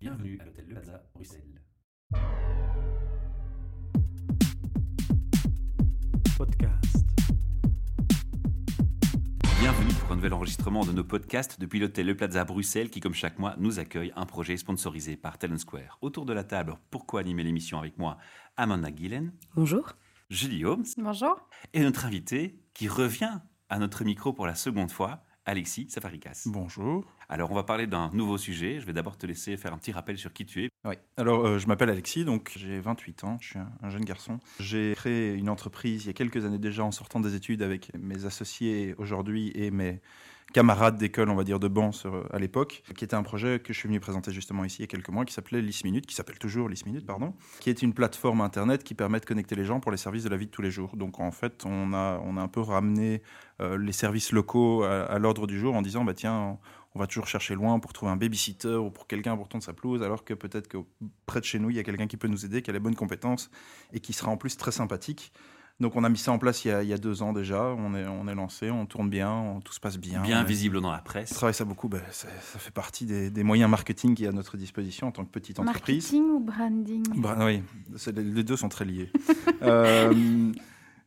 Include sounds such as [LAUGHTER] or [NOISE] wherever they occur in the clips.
Bienvenue à l'hôtel Le Plaza, Bruxelles. Podcast. Bienvenue pour un nouvel enregistrement de nos podcasts depuis l'hôtel Le Plaza Bruxelles qui, comme chaque mois, nous accueille un projet sponsorisé par Talent Square. Autour de la table, pourquoi animer l'émission avec moi Amanda Gillen, Bonjour. Julie Holmes Bonjour. et notre invité qui revient à notre micro pour la seconde fois, Alexis Safarikas. Bonjour. Alors, on va parler d'un nouveau sujet. Je vais d'abord te laisser faire un petit rappel sur qui tu es. Oui. Alors, euh, je m'appelle Alexis, donc j'ai 28 ans, je suis un, un jeune garçon. J'ai créé une entreprise il y a quelques années déjà en sortant des études avec mes associés aujourd'hui et mes camarades d'école, on va dire, de banc sur- à l'époque, qui était un projet que je suis venu présenter justement ici il y a quelques mois, qui s'appelait List Minute, qui s'appelle toujours List Minute, pardon, qui est une plateforme internet qui permet de connecter les gens pour les services de la vie de tous les jours. Donc en fait, on a, on a un peu ramené euh, les services locaux à, à l'ordre du jour en disant, bah tiens, on va toujours chercher loin pour trouver un babysitter ou pour quelqu'un pour tondre sa pelouse, alors que peut-être que près de chez nous, il y a quelqu'un qui peut nous aider, qui a les bonnes compétences et qui sera en plus très sympathique. Donc on a mis ça en place il y a, il y a deux ans déjà, on est, on est lancé, on tourne bien, on- tout se passe bien. Bien On visible dans la on presse. travaille ça beaucoup, ben, ça, ça fait partie des, des moyens marketing qui est à notre disposition en tant que petite entreprise. Marketing ou branding? Bah, oui, les deux sont très liés. [LAUGHS] Euh,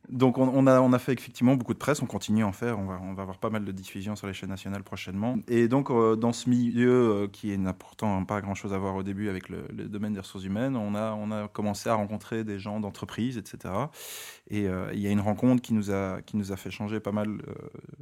donc on, a, on a fait effectivement beaucoup de presse, on continue à en faire, on va, on va avoir pas mal de diffusion sur les chaînes nationales prochainement. Et donc euh, dans ce milieu euh, qui n'a pourtant pas grand-chose à voir au début avec le, domaine des ressources humaines, on a, on a commencé à rencontrer des gens d'entreprise, etc. Et euh, il y a une rencontre qui nous a, qui nous a fait changer pas mal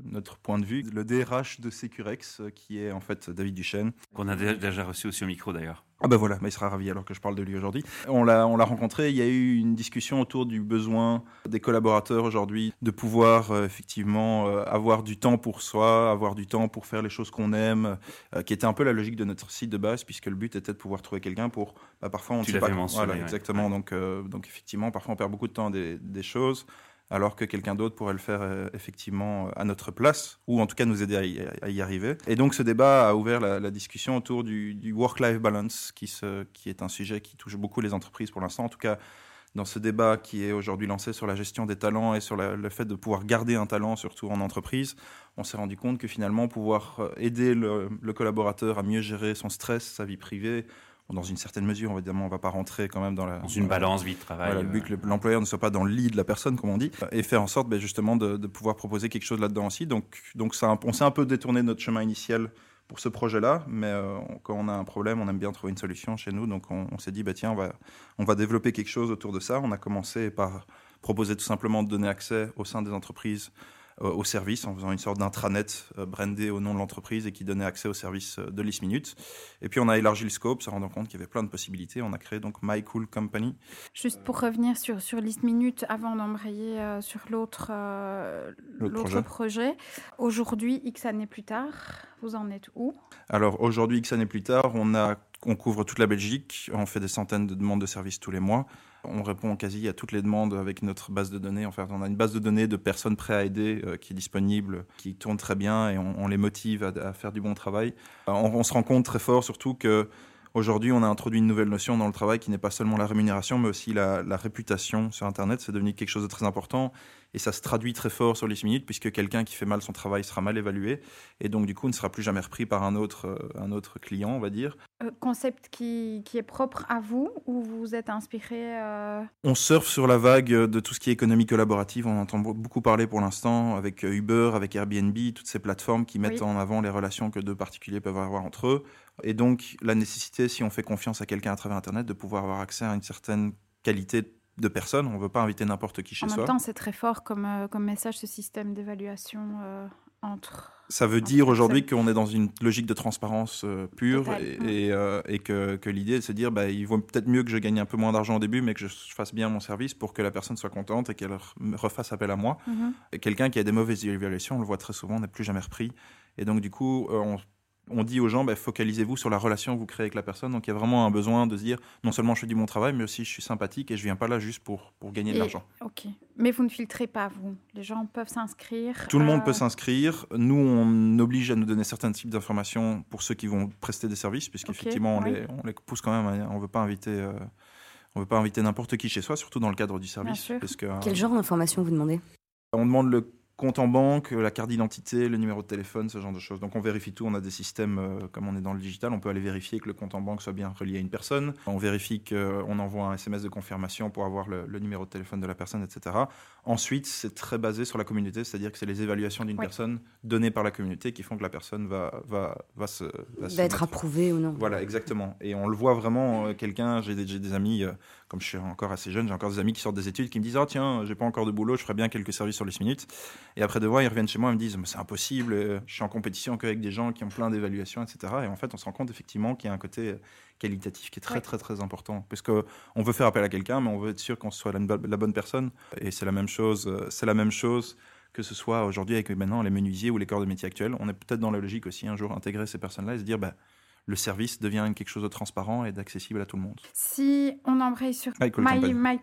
notre point de vue. Le DRH de Securex, qui est en fait David Duchesne, Qu'on a dé- déjà reçu aussi au micro d'ailleurs. Ah ben voilà, bah il sera ravi alors que je parle de lui aujourd'hui. On l'a, on l'a rencontré, il y a eu une discussion autour du besoin des collaborateurs aujourd'hui de pouvoir euh, effectivement euh, avoir du temps pour soi, avoir du temps pour faire les choses qu'on aime, euh, qui était un peu la logique de notre site de base, puisque le but était de pouvoir trouver quelqu'un pour, bah, parfois on ne sait pas. mentionné, voilà, ouais. exactement. Donc, euh, donc effectivement, parfois on perd beaucoup de temps des, des choses. Alors que quelqu'un d'autre pourrait le faire euh, effectivement euh, à notre place, ou en tout cas nous aider à y, arriver. Et donc ce débat a ouvert la, discussion autour du, work-life balance, qui, est un sujet qui touche beaucoup les entreprises pour l'instant. En tout cas, dans ce débat qui est aujourd'hui lancé sur la gestion des talents et sur le fait de pouvoir garder un talent, surtout en entreprise, on s'est rendu compte que finalement, pouvoir euh, aider le collaborateur à mieux gérer son stress, sa vie privée, dans une certaine mesure, évidemment, on ne va pas rentrer quand même dans la... Dans une balance vie-travail. Voilà, le but que le- l'employeur ne soit pas dans le lit de la personne, comme on dit, et faire en sorte ben, justement de, de pouvoir proposer quelque chose là-dedans aussi. Donc, ça, on s'est un peu détourné de notre chemin initial pour ce projet-là, mais euh, quand on a un problème, on aime bien trouver une solution chez nous. Donc on, on s'est dit, bah, tiens, on va, on va développer quelque chose autour de ça. On a commencé par proposer tout simplement de donner accès au sein des entreprises euh, aux services en faisant une sorte d'intranet euh, brandé au nom de l'entreprise et qui donnait accès aux services euh, de List Minute. Et puis on a élargi le scope, se rendant compte qu'il y avait plein de possibilités. On a créé donc My Cool Company, Juste pour revenir sur, sur List Minute, avant d'embrayer euh, sur l'autre euh, projet. projet. Aujourd'hui, X années plus tard, vous en êtes où? Alors aujourd'hui, X années plus tard, on, a, on couvre toute la Belgique, on fait des centaines de demandes de services tous les mois. On répond quasi à toutes les demandes avec notre base de données. En fait, on a une base de données de personnes prêtes à aider euh, qui est disponible, qui tourne très bien et on, les motive à, faire du bon travail. Euh, on, on se rend compte très fort surtout que Aujourd'hui, on a introduit une nouvelle notion dans le travail qui n'est pas seulement la rémunération, mais aussi la, la réputation sur Internet. C'est devenu quelque chose de très important et ça se traduit très fort sur les minutes puisque quelqu'un qui fait mal son travail sera mal évalué et donc du coup ne sera plus jamais repris par un autre, euh, un autre client, on va dire. Euh, Concept qui, qui est propre à vous ou vous vous êtes inspiré euh, On surfe sur la vague de tout ce qui est économie collaborative. On entend beaucoup parler pour l'instant avec Uber, avec Airbnb, toutes ces plateformes qui mettent Oui. en avant les relations que deux particuliers peuvent avoir entre eux. Et donc la nécessité, si on fait confiance à quelqu'un à travers Internet, de pouvoir avoir accès à une certaine qualité de personne. On ne veut pas inviter n'importe qui chez En soi. même temps, c'est très fort comme, euh, comme message ce système d'évaluation euh, entre. Ça veut entre dire aujourd'hui qu'on est dans une logique de transparence euh, pure et, et, euh, et que, que l'idée est de se dire bah, il vaut peut-être mieux que je gagne un peu moins d'argent au début, mais que je fasse bien mon service pour que la personne soit contente et qu'elle refasse appel à moi. Mhm. Et Quelqu'un qui a des mauvaises évaluations, on le voit très souvent, n'est plus jamais repris. Et donc, du coup, euh, on, on dit aux gens, bah, focalisez-vous sur la relation que vous créez avec la personne. Donc, il y a vraiment un besoin de se dire, non seulement je fais du bon travail, mais aussi je suis sympathique et je viens pas là juste pour, pour gagner de l'argent. Ok. Mais vous ne filtrez pas, vous. Les gens peuvent s'inscrire. Tout le monde euh, peut s'inscrire. Nous, on oblige à nous donner certains types d'informations pour ceux qui vont prester des services, puisqu'effectivement, Ok, on, oui. les, on les pousse quand même. on veut pas inviter. euh, on veut pas inviter n'importe qui chez soi, surtout dans le cadre du service. sûr. Parce que, euh, Quel genre d'informations vous demandez? On demande le compte en banque, la carte d'identité, le numéro de téléphone, ce genre de choses. Donc on vérifie tout, on a des systèmes, euh, comme on est dans le digital, on peut aller vérifier que le compte en banque soit bien relié à une personne. On vérifie qu'on envoie un SMS de confirmation pour avoir le, numéro de téléphone de la personne, etc. Ensuite, c'est très basé sur la communauté, c'est-à-dire que c'est les évaluations d'une personne données par la communauté qui font que la personne va, va, va se... Va, être approuvée ou non. Voilà, exactement. Et on le voit vraiment, euh, quelqu'un, j'ai des, des, amis, euh, comme je suis encore assez jeune, j'ai encore des amis qui sortent des études qui me disent, oh tiens, j'ai pas encore de boulot, je ferais bien quelques services sur les minutes. Et après deux mois, ils reviennent chez moi et me disent c'est impossible, euh, je suis en compétition qu'avec des gens qui ont plein d'évaluations, etc. Et en fait, on se rend compte effectivement qu'il y a un côté euh, qualitatif qui est très très très important parce que on veut faire appel à quelqu'un mais on veut être sûr qu'on soit la, la, bonne personne et c'est la même chose euh, c'est la même chose que ce soit aujourd'hui avec maintenant les menuisiers ou les corps de métier actuels on est peut-être dans la logique aussi un jour intégrer ces personnes là et se dire bah le service devient quelque chose de transparent et d'accessible à tout le monde. Si on embraye sur My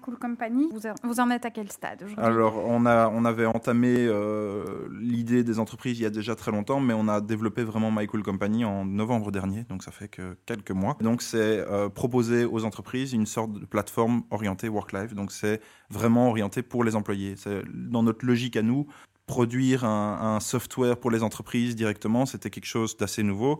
Cool, Company, vous, en êtes à quel stade aujourd'hui? Alors, on, a, on avait entamé euh, l'idée des entreprises il y a déjà très longtemps, mais on a développé vraiment My Cool Company en novembre dernier, donc ça fait que quelques mois. Donc, c'est euh, proposer aux entreprises une sorte de plateforme orientée work-life. Donc, c'est vraiment orienté pour les employés. C'est dans notre logique à nous, produire un, un software pour les entreprises directement, c'était quelque chose d'assez nouveau.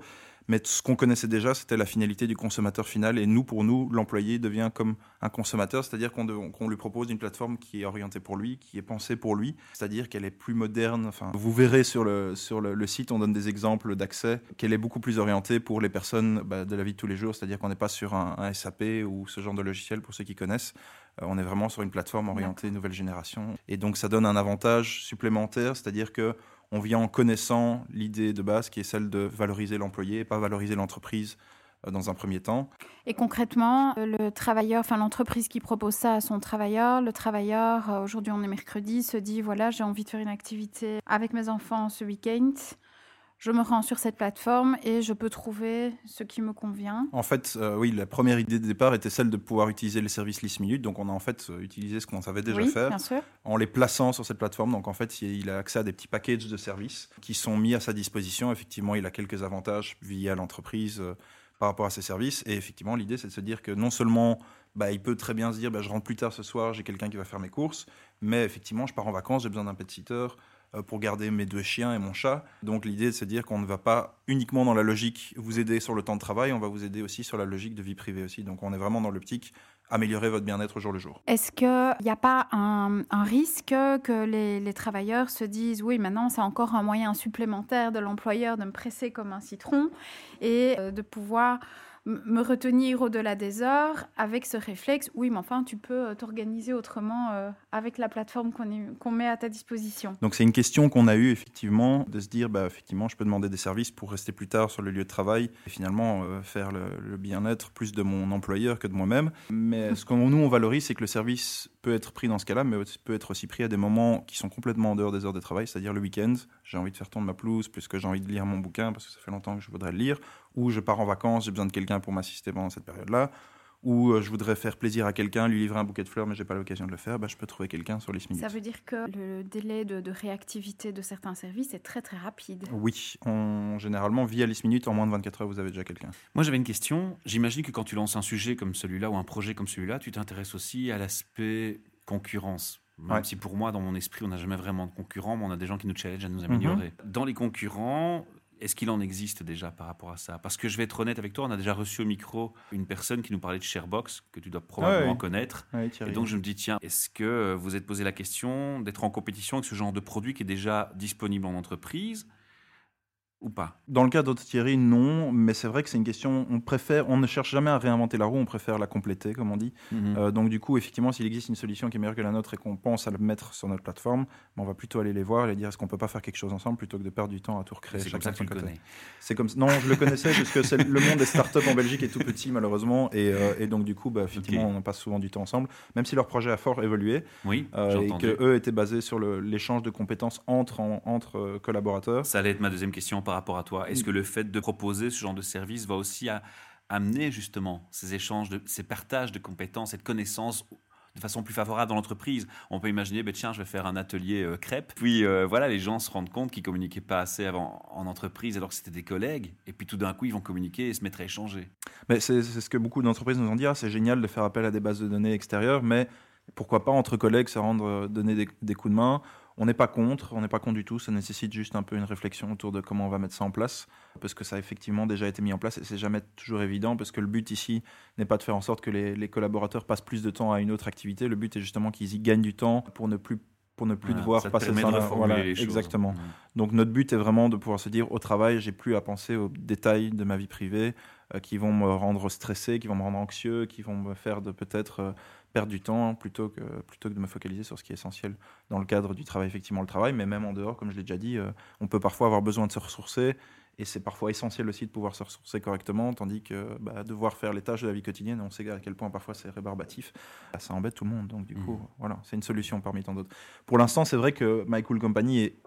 Mais ce qu'on connaissait déjà, c'était la finalité du consommateur final. Et nous, pour nous, l'employé devient comme un consommateur, c'est-à-dire qu'on lui propose une plateforme qui est orientée pour lui, qui est pensée pour lui, c'est-à-dire qu'elle est plus moderne. Enfin, vous verrez sur le, sur le, site, on donne des exemples d'accès, qu'elle est beaucoup plus orientée pour les personnes bah, de la vie de tous les jours, c'est-à-dire qu'on n'est pas sur un, SAP ou ce genre de logiciel pour ceux qui connaissent. Euh, on est vraiment sur une plateforme orientée nouvelle génération. Et donc, ça donne un avantage supplémentaire, c'est-à-dire que on vient en connaissant l'idée de base qui est celle de valoriser l'employé et pas valoriser l'entreprise euh, dans un premier temps. Et concrètement, euh, le travailleur, enfin l'entreprise qui propose ça à son travailleur, le travailleur, euh, aujourd'hui on est mercredi, se dit voilà, j'ai envie de faire une activité avec mes enfants ce week-end je me rends sur cette plateforme et je peux trouver ce qui me convient. En fait, euh, oui, la première idée de départ était celle de pouvoir utiliser les services list minute. Donc, on a en fait euh, utilisé ce qu'on savait déjà faire en les plaçant sur cette plateforme. Donc, en fait, il a accès à des petits packages de services qui sont mis à sa disposition. Effectivement, il a quelques avantages via l'entreprise euh, par rapport à ces services. Et effectivement, l'idée, c'est de se dire que non seulement bah, il peut très bien se dire bah, je rentre plus tard ce soir, j'ai quelqu'un qui va faire mes courses, mais effectivement, je pars en vacances, j'ai besoin d'un pet sitter pour garder mes deux chiens et mon chat. Donc l'idée, c'est de dire qu'on ne va pas uniquement dans la logique vous aider sur le temps de travail, on va vous aider aussi sur la logique de vie privée aussi. Donc on est vraiment dans l'optique améliorer votre bien-être au jour le jour. Est-ce qu'il n'y a pas un, risque que les, les, travailleurs se disent oui, maintenant c'est encore un moyen supplémentaire de l'employeur de me presser comme un citron et euh, de pouvoir me retenir au-delà des heures avec ce réflexe, oui, mais enfin, tu peux euh, t'organiser autrement euh, avec la plateforme qu'on met à ta disposition. Donc c'est une question qu'on a eue effectivement, de se dire, bah, effectivement, je peux demander des services pour rester plus tard sur le lieu de travail et finalement euh, faire le, bien-être plus de mon employeur que de moi-même. Mais ce que nous, on valorise, c'est que le service peut être pris dans ce cas-là, mais peut être aussi pris à des moments qui sont complètement en dehors des heures de travail, c'est-à-dire le week-end. J'ai envie de faire tourner ma pelouse, puisque j'ai envie de lire mon bouquin, parce que ça fait longtemps que je voudrais le lire, ou je pars en vacances, j'ai besoin de quelqu'un pour m'assister pendant cette période-là, ou euh, je voudrais faire plaisir à quelqu'un, lui livrer un bouquet de fleurs, mais j'ai pas l'occasion de le faire, bah, je peux trouver quelqu'un sur les minutes. Ça veut dire que le délai de, réactivité de certains services est très très rapide. Oui, on, généralement via les minutes, en moins de 24 heures, vous avez déjà quelqu'un. Moi j'avais une question. J'imagine que quand tu lances un sujet comme celui-là ou un projet comme celui-là, tu t'intéresses aussi à l'aspect concurrence. Même si pour moi, dans mon esprit, on n'a jamais vraiment de concurrents, mais on a des gens qui nous challengent à nous améliorer. Mhm. Dans les concurrents, est-ce qu'il en existe déjà par rapport à ça? Parce que je vais être honnête avec toi, on a déjà reçu au micro une personne qui nous parlait de Sharebox, que tu dois probablement connaître. et donc je me dis, tiens, est-ce que vous êtes posé la question d'être en compétition avec ce genre de produit qui est déjà disponible en entreprise? Ou pas? Dans le cas Thierry, non, mais c'est vrai que c'est une question, on préfère, on ne cherche jamais à réinventer la roue, on préfère la compléter, comme on dit. Mhm. Euh, donc du coup, effectivement, s'il existe une solution qui est meilleure que la nôtre et qu'on pense à le mettre sur notre plateforme, on va plutôt aller les voir et les dire est-ce qu'on peut pas faire quelque chose ensemble plutôt que de perdre du temps à tout recréer. C'est comme ça que tu le connais. C'est comme non, je le connaissais parce que le monde des startups en Belgique est tout petit malheureusement et, euh, donc du coup, bah, effectivement, on passe souvent du temps ensemble, même si leur projet a fort évolué. Oui, euh, et que eux étaient basés sur l'échange de compétences entre entre collaborateurs. Ça allait être ma deuxième question par rapport à toi? Est-ce que le fait de proposer ce genre de service va aussi à, amener justement ces échanges, de, ces partages de compétences et de connaissances de façon plus favorable dans l'entreprise? On peut imaginer, ben tiens, je vais faire un atelier euh, crêpe. Puis euh, voilà, les gens se rendent compte qu'ils communiquaient pas assez avant en entreprise alors que c'était des collègues. Et puis tout d'un coup, ils vont communiquer et se mettre à échanger. Mais c'est ce que beaucoup d'entreprises nous ont dit. Ah, c'est génial de faire appel à des bases de données extérieures, mais pourquoi pas entre collègues se rendre euh, donner des, des coups de main On n'est pas contre, on n'est pas contre du tout. Ça nécessite juste un peu une réflexion autour de comment on va mettre ça en place, parce que ça a effectivement déjà été mis en place et c'est jamais toujours évident, parce que le but ici n'est pas de faire en sorte que les, collaborateurs passent plus de temps à une autre activité. Le but est justement qu'ils y gagnent du temps pour ne plus pour ne plus devoir passer ça. Voilà, les exactement. Donc notre but est vraiment de pouvoir se dire au travail, j'ai plus à penser aux détails de ma vie privée euh, qui vont me rendre stressé, qui vont me rendre anxieux, qui vont me faire de peut-être euh, perdre du temps plutôt que, plutôt que de me focaliser sur ce qui est essentiel dans le cadre du travail, effectivement le travail, mais même en dehors, comme je l'ai déjà dit, euh, on peut parfois avoir besoin de se ressourcer et c'est parfois essentiel aussi de pouvoir se ressourcer correctement, tandis que bah, devoir faire les tâches de la vie quotidienne, on sait à quel point parfois c'est rébarbatif, bah, ça embête tout le monde. Donc du coup, mmh. voilà, c'est une solution parmi tant d'autres. Pour l'instant, c'est vrai que My Cool Company est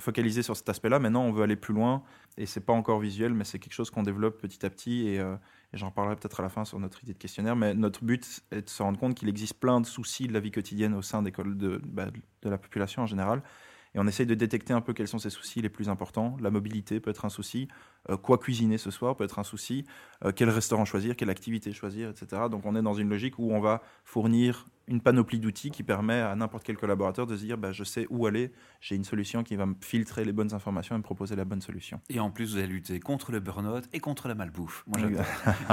focalisé sur cet aspect-là. Maintenant, on veut aller plus loin et c'est pas encore visuel, mais c'est quelque chose qu'on développe petit à petit et, euh, j'en parlerai peut-être à la fin sur notre idée de questionnaire. Mais notre but est de se rendre compte qu'il existe plein de soucis de la vie quotidienne au sein des, de, bah, de la population en général et on essaye de détecter un peu quels sont ces soucis les plus importants. La mobilité peut être un souci, quoi cuisiner ce soir peut être un souci, euh, quel restaurant choisir, quelle activité choisir, etc. Donc on est dans une logique où on va fournir une panoplie d'outils qui permet à n'importe quel collaborateur de se dire bah, je sais où aller, j'ai une solution qui va me filtrer les bonnes informations et me proposer la bonne solution. Et en plus, vous allez lutter contre le burn-out et contre la malbouffe. Moi,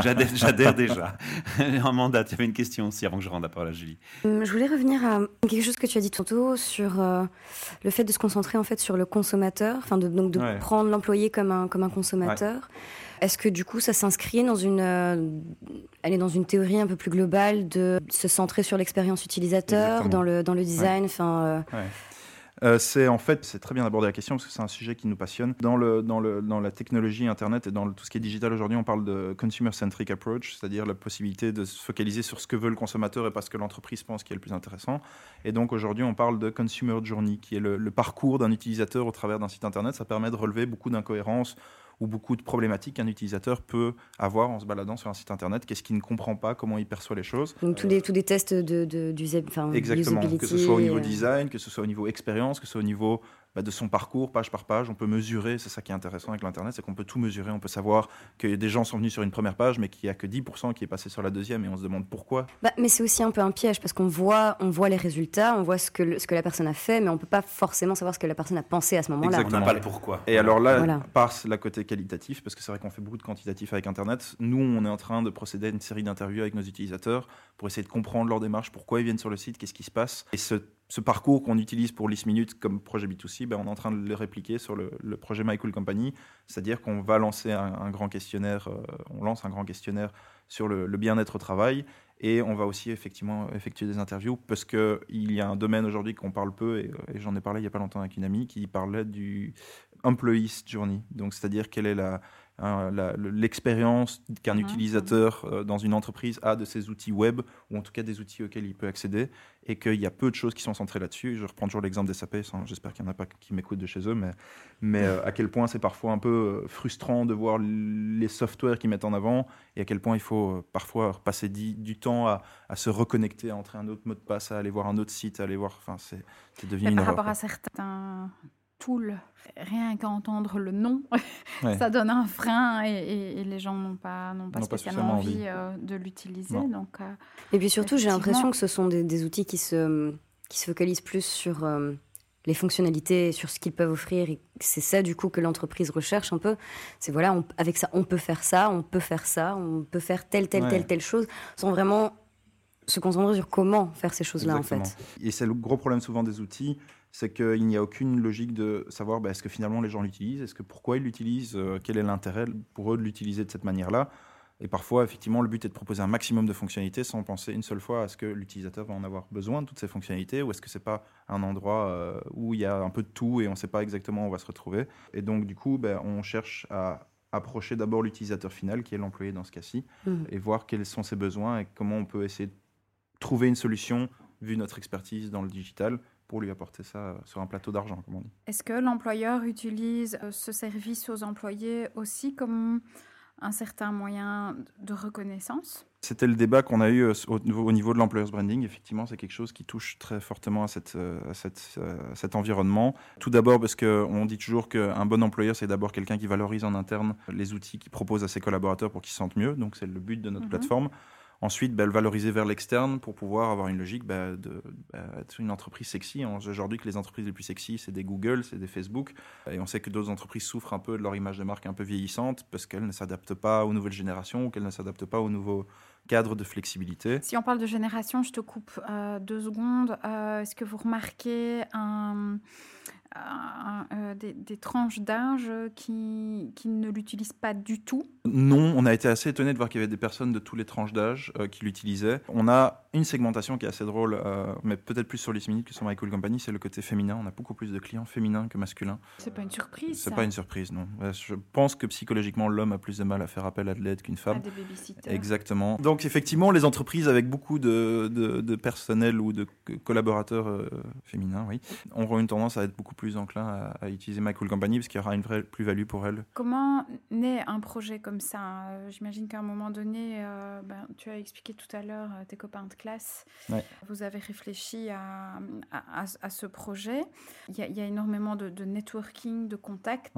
j'adhère déjà. [LAUGHS] en mandat, tu avais une question aussi avant que je rende la parole à Julie. Hum, je voulais revenir à quelque chose que tu as dit tantôt sur euh, le fait de se concentrer en fait sur le consommateur, enfin de, donc de prendre l'employé comme un, comme un consommateur. Est-ce que du coup, ça s'inscrit dans une, euh, dans une théorie un peu plus globale de se centrer sur l'expérience utilisateur, dans le, dans le design? Enfin, euh, euh, c'est en fait, c'est très bien d'aborder la question parce que c'est un sujet qui nous passionne. Dans, le, dans, le, dans la technologie Internet et dans tout ce qui est digital aujourd'hui, on parle de consumer-centric approach, c'est-à-dire la possibilité de se focaliser sur ce que veut le consommateur et pas ce que l'entreprise pense qui est le plus intéressant. Et donc aujourd'hui, on parle de consumer journey, qui est le, le parcours d'un utilisateur au travers d'un site Internet. Ça permet de relever beaucoup d'incohérences ou beaucoup de problématiques qu'un utilisateur peut avoir en se baladant sur un site internet. Qu'est-ce qu'il ne comprend pas, comment il perçoit les choses. Donc tous, les, tous des tests de, de, Exactement, que ce soit au niveau design, que ce soit au niveau expérience, que ce soit au niveau bah, de son parcours, page par page. On peut mesurer, c'est ça qui est intéressant avec l'Internet, c'est qu'on peut tout mesurer. On peut savoir que des gens sont venus sur une première page, mais qu'il n'y a que 10% qui est passé sur la deuxième, et on se demande pourquoi. Bah, mais c'est aussi un peu un piège, parce qu'on voit, on voit les résultats, on voit ce que, ce que la personne a fait, mais on ne peut pas forcément savoir ce que la personne a pensé à ce moment-là. On n'a pas le pourquoi. Et alors là, passe la côté qualitatif, parce que c'est vrai qu'on fait beaucoup de quantitatif avec Internet. Nous, on est en train de procéder à une série d'interviews avec nos utilisateurs pour essayer de comprendre leur démarche, pourquoi ils viennent sur le site, qu'est-ce qui se passe. Et ce ce parcours qu'on utilise pour List Minute comme projet B2C, ben on est en train de le répliquer sur le, projet My Cool Company, c'est-à-dire qu'on va lancer un, grand questionnaire, euh, on lance un grand questionnaire sur le, bien-être au travail et on va aussi effectivement effectuer des interviews parce qu'il y a un domaine aujourd'hui qu'on parle peu et, et j'en ai parlé il n'y a pas longtemps avec une amie qui parlait du employee journey, donc c'est-à-dire quelle est la, l'expérience qu'un mhm. utilisateur euh, dans une entreprise a de ses outils web, ou en tout cas des outils auxquels il peut accéder, et qu'il y a peu de choses qui sont centrées là-dessus. Je reprends toujours l'exemple des SAP, j'espère qu'il n'y en a pas qui m'écoutent de chez eux, mais, mais euh, à quel point c'est parfois un peu euh, frustrant de voir les softwares qu'ils mettent en avant, et à quel point il faut parfois passer du temps à, se reconnecter, à entrer un autre mot de passe, à aller voir un autre site, à aller voir... Enfin, c'est devenu Par rapport à certains rien qu'à entendre le nom, [LAUGHS] ça donne un frein et, les gens n'ont pas, n'ont pas, spécialement envie, euh, de l'utiliser. Donc, euh, et puis surtout, j'ai l'impression que ce sont des, outils qui se, qui se focalisent plus sur euh, les fonctionnalités, sur ce qu'ils peuvent offrir. Et c'est ça, du coup, que l'entreprise recherche un peu. C'est voilà, avec ça, on peut faire ça, on peut faire ça, on peut faire telle, telle, telle, telle chose, sans vraiment se concentrer sur comment faire ces choses-là, en fait. Et c'est le gros problème souvent des outils, c'est qu'il n'y a aucune logique de savoir bah, est-ce que finalement les gens l'utilisent, est-ce que pourquoi ils l'utilisent, euh, quel est l'intérêt pour eux de l'utiliser de cette manière-là. Et parfois, effectivement, le but est de proposer un maximum de fonctionnalités sans penser une seule fois à ce que l'utilisateur va en avoir besoin de toutes ces fonctionnalités, ou est-ce que c'est pas un endroit euh, où il y a un peu de tout et on ne sait pas exactement où on va se retrouver. Et donc, du coup, ben, on cherche à approcher d'abord l'utilisateur final, qui est l'employé dans ce cas-ci, mmh. et voir quels sont ses besoins et comment on peut essayer de trouver une solution, vu notre expertise dans le digital, pour lui apporter ça euh, sur un plateau d'argent, comme on dit. Est-ce que l'employeur utilise euh, ce service aux employés aussi comme un certain moyen de reconnaissance? C'était le débat qu'on a eu euh, au niveau de l'employer's branding. Effectivement, c'est quelque chose qui touche très fortement à, cette, cette, cet environnement. Tout d'abord parce qu'on dit toujours qu'un bon employeur, c'est d'abord quelqu'un qui valorise en interne les outils qu'il propose à ses collaborateurs pour qu'ils se sentent mieux. Donc c'est le but de notre mhm. plateforme. Ensuite, bah, valoriser vers l'externe pour pouvoir avoir une logique bah, de bah, une entreprise sexy. Aujourd'hui, que les entreprises les plus sexy, c'est des Google, c'est des Facebook. Et on sait que d'autres entreprises souffrent un peu de leur image de marque un peu vieillissante parce qu'elles ne s'adaptent pas aux nouvelles générations ou qu'elles ne s'adaptent pas aux nouveaux cadres de flexibilité. Si on parle de génération, je te coupe euh, deux secondes. Euh, est-ce que vous remarquez un euh, des, tranches d'âge qui, qui, ne l'utilisent pas du tout Non, on a été assez étonné de voir qu'il y avait des personnes de tous les tranches d'âge euh, qui l'utilisaient. On a une segmentation qui est assez drôle, euh, mais peut-être plus sur les minutes que sur My Cool Company, c'est le côté féminin. On a beaucoup plus de clients féminins que masculins. C'est pas une surprise. C'est pas une surprise, non. Je pense que psychologiquement, l'homme a plus de mal à faire appel à de l'aide qu'une femme. À des babysitters. Exactement. Donc effectivement, les entreprises avec beaucoup de, de, personnel ou de collaborateurs féminins, oui, auront une tendance à être beaucoup plus enclin à, utiliser My Cool Company parce qu'il y aura une vraie plus-value pour elles. Comment naît un projet comme ça? Euh, J'imagine qu'à un moment donné, euh, ben, tu as expliqué tout à l'heure euh, tes copains de classe, vous avez réfléchi à, à, ce projet. Il y, a, énormément de, networking, de contacts.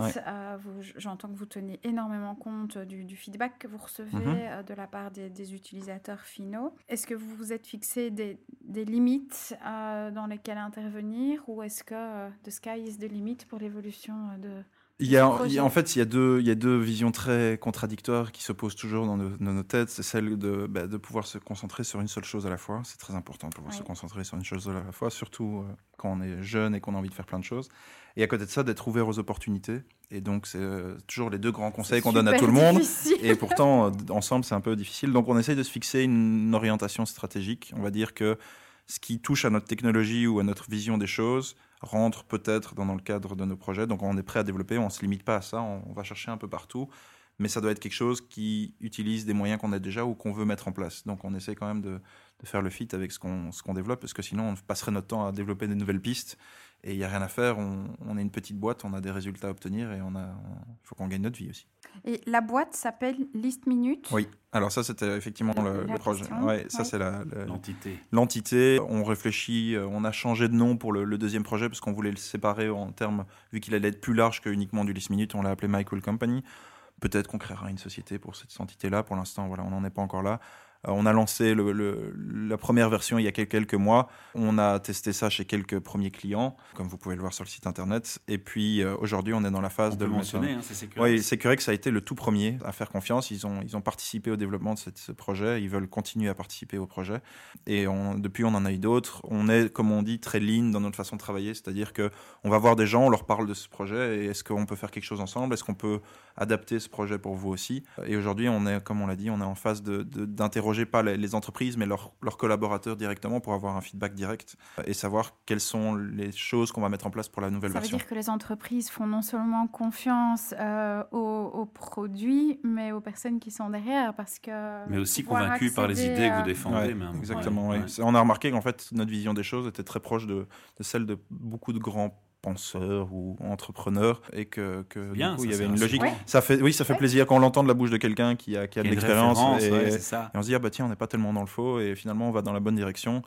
J'entends que vous tenez énormément compte du, feedback que vous recevez mhm. de la part des, utilisateurs finaux. Est-ce que vous vous êtes fixé des, des limites dans lesquelles intervenir ou est-ce que the sky is the limit pour l'évolution euh, de. Il y, a, en fait, il y, a deux, il y a deux visions très contradictoires qui s'opposent toujours dans nos, têtes. C'est celle de, bah, de pouvoir se concentrer sur une seule chose à la fois. C'est très important de pouvoir se concentrer sur une chose à la fois, surtout euh, quand on est jeune et qu'on a envie de faire plein de choses. Et à côté de ça, d'être ouvert aux opportunités. Et donc, c'est euh, toujours les deux grands conseils qu'on donne à tout le monde. Et pourtant, ensemble, c'est un peu difficile. Donc, on essaye de se fixer une orientation stratégique. On va dire que ce qui touche à notre technologie ou à notre vision des choses, rentre peut-être dans, le cadre de nos projets. Donc on est prêt à développer, on ne se limite pas à ça, on, va chercher un peu partout. Mais ça doit être quelque chose qui utilise des moyens qu'on a déjà ou qu'on veut mettre en place. Donc on essaie quand même de, faire le fit avec ce qu'on qu'on développe, parce que sinon on passerait notre temps à développer des nouvelles pistes et il n'y a rien à faire. On, est une petite boîte, on a des résultats à obtenir et il faut qu'on gagne notre vie aussi. Et la boîte s'appelle List Minute? Oui, alors ça c'était effectivement le, projet. Ouais, ça c'est l'entité. L'entité, on réfléchit, euh, on a changé de nom pour le, deuxième projet parce qu'on voulait le séparer en termes, vu qu'il allait être plus large que uniquement du List Minute, on l'a appelé Michael Company. Peut-être qu'on créera une société pour cette entité-là. Pour l'instant, voilà, on n'en est pas encore là. Euh, on a lancé la première version il y a quelques mois. On a testé ça chez quelques premiers clients, comme vous pouvez le voir sur le site internet. Et puis euh, aujourd'hui, on est dans la phase de le mentionner. Hein, c'est Oui, Securex ça a été le tout premier à faire confiance. Ils ont, ils ont participé au développement de ce projet. Ils veulent continuer à participer au projet. Et depuis, on en a eu d'autres. On est, comme on dit, très lean dans notre façon de travailler. C'est-à-dire que on va voir des gens, on leur parle de ce projet. Et est-ce qu'on peut faire quelque chose ensemble? Est-ce qu'on peut adapter ce projet pour vous aussi? Et aujourd'hui, on est, comme on l'a dit, on est en phase d'interroger pas les, entreprises, mais leurs, collaborateurs directement pour avoir un feedback direct et savoir quelles sont les choses qu'on va mettre en place pour la nouvelle version. Ça veut dire que les entreprises font non seulement confiance euh, aux, produits, mais aux personnes qui sont derrière, parce que mais aussi convaincus par les idées que vous défendez. exactement. On a remarqué qu'en fait notre vision des choses était très proche de, de celle de beaucoup de grands penseur ou entrepreneur et que, que Bien, du coup, il y avait une logique. Ça fait, oui, ça fait plaisir quand on l'entend de la bouche de quelqu'un qui a, qui a de l'expérience et, et, on se dit ah bah tiens on n'est pas tellement dans le faux et finalement on va dans la bonne direction.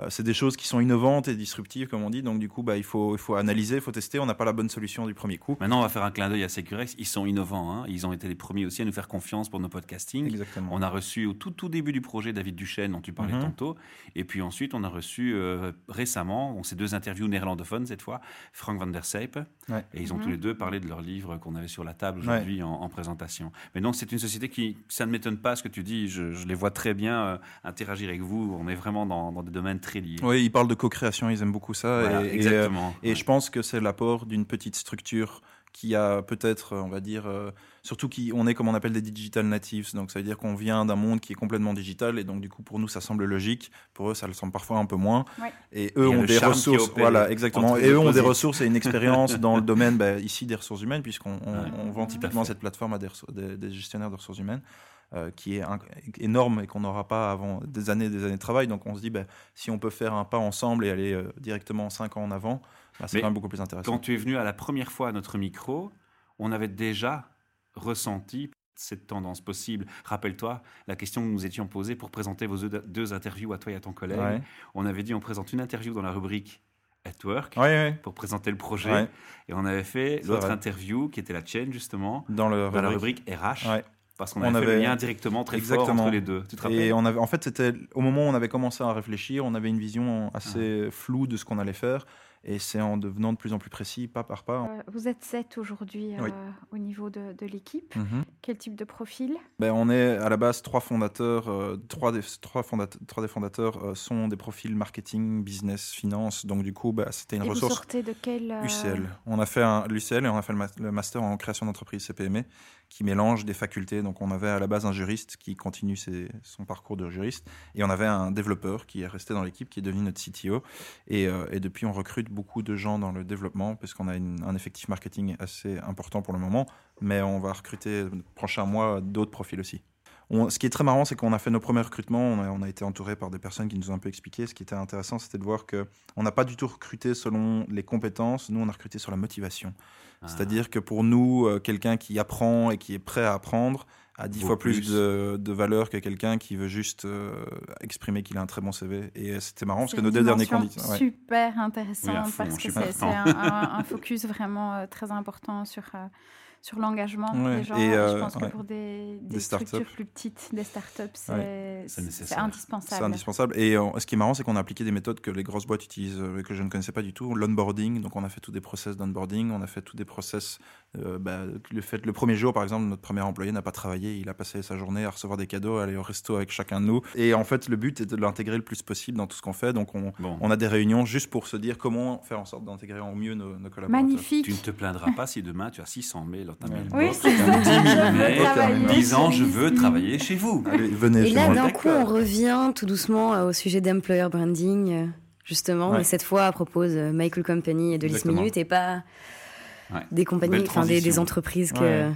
Euh, c'est des choses qui sont innovantes et disruptives, comme on dit. Donc, du coup, bah, il, faut, il faut analyser, il faut tester. On n'a pas la bonne solution du premier coup. Maintenant, on va faire un clin d'œil à Securex. Ils sont innovants. Hein. Ils ont été les premiers aussi à nous faire confiance pour nos podcasting. Exactement. On a reçu au tout, tout début du projet David Duchesne, dont tu parlais mhm. tantôt. Et puis ensuite, on a reçu euh, récemment, on ces deux interviews néerlandophones cette fois, Frank van der Seype. Et ils ont tous mhm. les deux parlé de leur livre qu'on avait sur la table aujourd'hui en, présentation. Mais donc, c'est une société qui, ça ne m'étonne pas ce que tu dis. Je, les vois très bien euh, interagir avec vous. On est vraiment dans, dans des domaines très liés. Oui, de co-création, ils aiment beaucoup ça. et, exactement. Et, je pense que c'est l'apport d'une petite structure qui a peut-être, on va dire, euh, surtout qui, on est comme on appelle des digital natives, donc ça veut dire qu'on vient d'un monde qui est complètement digital, et donc du coup pour nous ça semble logique, pour eux ça le semble parfois un peu moins, et eux ont des ressources, voilà exactement, et eux ont des ressources et une expérience dans le [LAUGHS] domaine bah, ici des ressources humaines, puisqu'on vend typiquement cette plateforme à des, des gestionnaires de ressources humaines. Euh, qui est énorme et qu'on n'aura pas avant des années des années de travail. Donc on se dit, ben, si on peut faire un pas ensemble et aller euh, directement cinq ans en avant, bah, c'est quand même beaucoup plus intéressant. Quand tu es venu à la première fois à notre micro, on avait déjà ressenti cette tendance possible. Rappelle-toi la question que nous étions posée pour présenter vos deux interviews à toi et à ton collègue. On avait dit on présente une interview dans la rubrique at Work pour présenter le projet. Et on avait fait l'autre interview qui était la chaîne justement dans, la rubrique RH Parce qu'on avait, fait le lien directement très fort entre les deux. Tu te rappelles Et on avait, en fait, c'était au moment où on avait commencé à réfléchir, on avait une vision assez floue de ce qu'on allait faire. Et c'est en devenant de plus en plus précis, pas par pas. Euh, vous êtes sept aujourd'hui euh, au niveau de, l'équipe. Mhm. Quel type de profil? Ben, On est à la base trois fondateurs. Euh, trois, des, trois, fondateurs, trois des fondateurs sont des profils marketing, business, finance. Donc du coup, ben, c'était une et ressource. Vous sortez de quel UCL. On a fait l'UCL et on a fait le, master en création d'entreprise CPME qui mélange des facultés. Donc on avait à la base un juriste qui continue son parcours de juriste et on avait un développeur qui est resté dans l'équipe, qui est devenu notre CTO. Et, et depuis, on recrute beaucoup de gens dans le développement, puisqu'on a un effectif marketing assez important pour le moment, mais on va recruter prochain mois d'autres profils aussi. ce qui est très marrant, c'est qu'on a fait nos premiers recrutements, on a, été entouré par des personnes qui nous ont un peu expliqué. Ce qui était intéressant, c'était de voir qu'on n'a pas du tout recruté selon les compétences, nous on a recruté sur la motivation. Ah. C'est-à-dire que pour nous, euh, quelqu'un qui apprend et qui est prêt à apprendre, a dix fois plus, de, valeur que quelqu'un qui veut juste euh, exprimer qu'il a un très bon CV. Et c'était marrant parce que nos deux derniers candidats. Super intéressant parce que c'est un, focus vraiment euh, très important sur sur l'engagement des gens. Et, je euh, pense que pour des, des, structures plus petites, des startups, c'est indispensable. C'est indispensable. Et euh, ce qui est marrant, c'est qu'on a appliqué des méthodes que les grosses boîtes utilisent, euh, que je ne connaissais pas du tout. L'onboarding, donc on a fait tous des process d'onboarding, on a fait tous des process. Bah, le, fait, le premier jour, par exemple, notre premier employé n'a pas travaillé, il a passé sa journée à recevoir des cadeaux, à aller au resto avec chacun de nous. Et en fait, le but est de l'intégrer le plus possible dans tout ce qu'on fait. Donc on, on, a des réunions juste pour se dire comment faire en sorte d'intégrer au mieux nos, nos collaborateurs. Magnifique. Tu ne te plaindras pas si demain tu as 600 mails oui, c'est ça. 10 000 ans, je veux travailler chez vous. Allez, venez Et là, d'un coup, on revient tout doucement euh, au sujet d'employer branding, euh, justement, mais cette fois à propos de Michael Company et de 10 minutes et pas des compagnies, enfin des, des, entreprises que,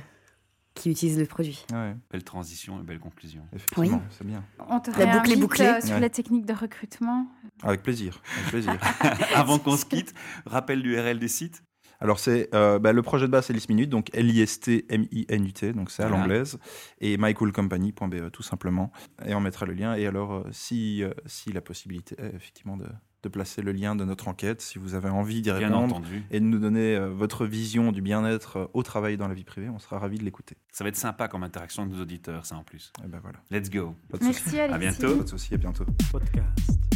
qui utilisent le produit. Belle transition et belle conclusion. Effectivement, c'est bien. On te la boucle est bouclée. Euh, sur la technique de recrutement. Avec plaisir. Avec plaisir. [LAUGHS] [LAUGHS] Avant qu'on se quitte, rappelle l'URL des sites. Alors, c'est euh, bah, le projet de base, c'est List Minute, donc L-I-S-T-M-I-N-U-T, donc c'est à l'anglaise, et mycoolcompany.be, tout simplement. Et on mettra le lien. Et alors, euh, si, euh, si la possibilité est effectivement de, de, placer le lien de notre enquête, si vous avez envie d'y répondre et de nous donner votre vision du bien-être au travail dans la vie privée, on sera ravis de l'écouter. Ça va être sympa comme interaction avec nos auditeurs, ça en plus. Et ben voilà. Let's go. Merci, À bientôt. Pas de souci, à bientôt. Podcast.